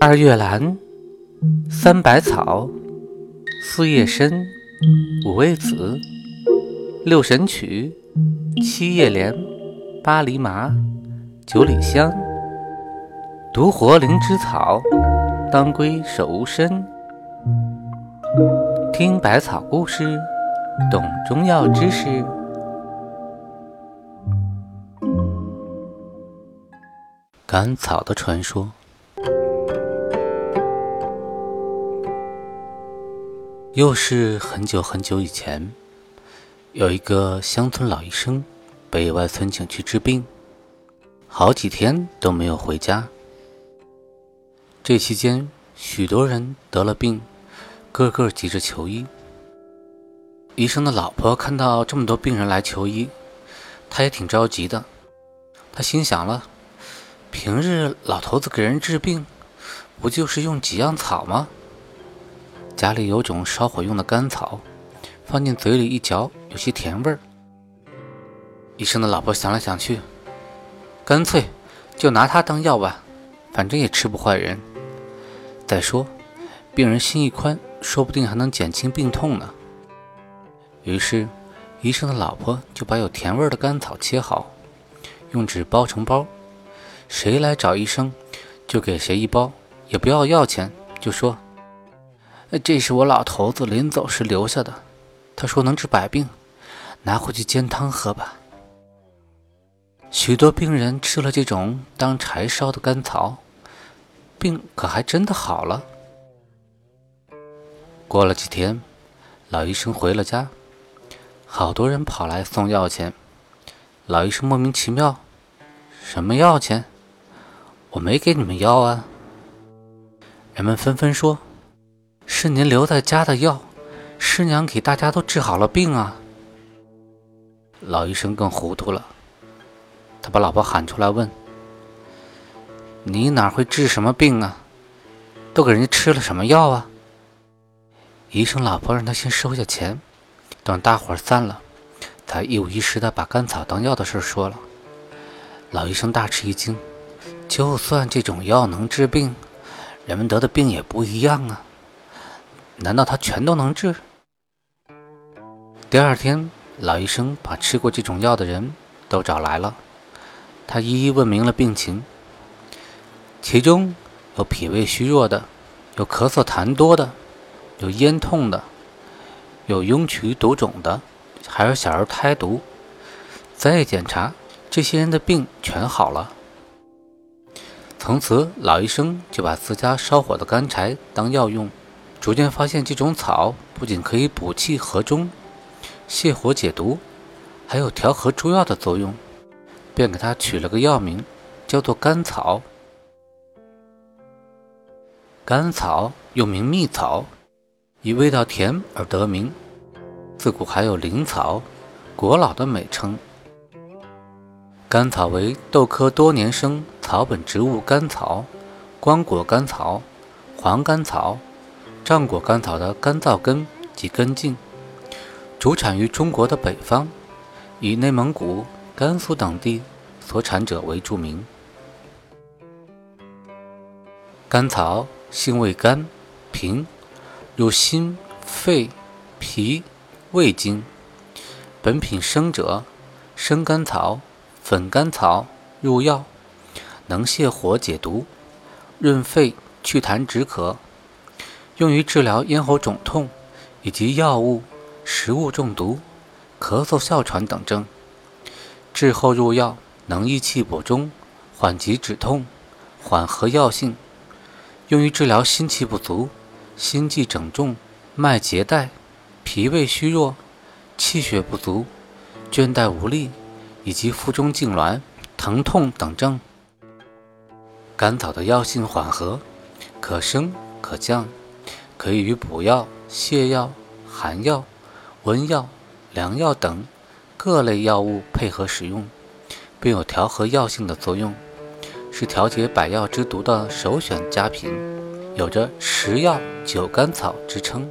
二月兰，三百草，四叶参，五味子，六神曲，七叶莲，八厘麻，九里香，独活灵芝草，当归手无参。听百草故事，懂中药知识。甘草的传说。又是很久很久以前，有一个乡村老医生被外村请去治病，好几天都没有回家。这期间，许多人得了病，个个急着求医。医生的老婆看到这么多病人来求医，他也挺着急的。他心想了：平日老头子给人治病，不就是用几样草吗？家里有种烧火用的甘草，放进嘴里一嚼，有些甜味儿。医生的老婆想来想去，干脆就拿它当药吧，反正也吃不坏人。再说，病人心一宽，说不定还能减轻病痛呢。于是，医生的老婆就把有甜味的甘草切好，用纸包成包，谁来找医生，就给谁一包，也不要药钱，就说。这是我老头子临走时留下的，他说能治百病，拿回去煎汤喝吧。许多病人吃了这种当柴烧的甘草，病可还真的好了。过了几天，老医生回了家，好多人跑来送药钱。老医生莫名其妙：“什么药钱？我没给你们药啊！”人们纷纷说。是您留在家的药，师娘给大家都治好了病啊！老医生更糊涂了，他把老婆喊出来问：“你哪会治什么病啊？都给人家吃了什么药啊？”医生老婆让他先收下钱，等大伙散了，才一五一十的把甘草当药的事说了。老医生大吃一惊，就算这种药能治病，人们得的病也不一样啊！难道他全都能治？第二天，老医生把吃过这种药的人都找来了，他一一问明了病情。其中有脾胃虚弱的，有咳嗽痰多的，有咽痛的，有痈疽毒肿的，还有小儿胎毒。再检查，这些人的病全好了。从此，老医生就把自家烧火的干柴当药用。逐渐发现，这种草不仅可以补气和中、泻火解毒，还有调和诸药的作用，便给它取了个药名，叫做甘草。甘草又名蜜草，以味道甜而得名。自古还有灵草、国老的美称。甘草为豆科多年生草本植物甘草、光果甘草、黄甘草。上果甘草的干燥根及根茎，主产于中国的北方，以内蒙古、甘肃等地所产者为著名。甘草性味甘平，入心、肺、脾、胃经。本品生者，生甘草、粉甘草入药，能泻火解毒、润肺祛痰止咳。用于治疗咽喉肿痛，以及药物、食物中毒、咳嗽、哮喘等症。治后入药，能益气补中，缓急止痛，缓和药性。用于治疗心气不足、心悸整重、脉结带、脾胃虚弱、气血不足、倦怠无力，以及腹中痉挛、疼痛等症。甘草的药性缓和，可升可降。可以与补药、泻药、寒药、温药、凉药等各类药物配合使用，并有调和药性的作用，是调节百药之毒的首选佳品，有着“十药九甘草”之称。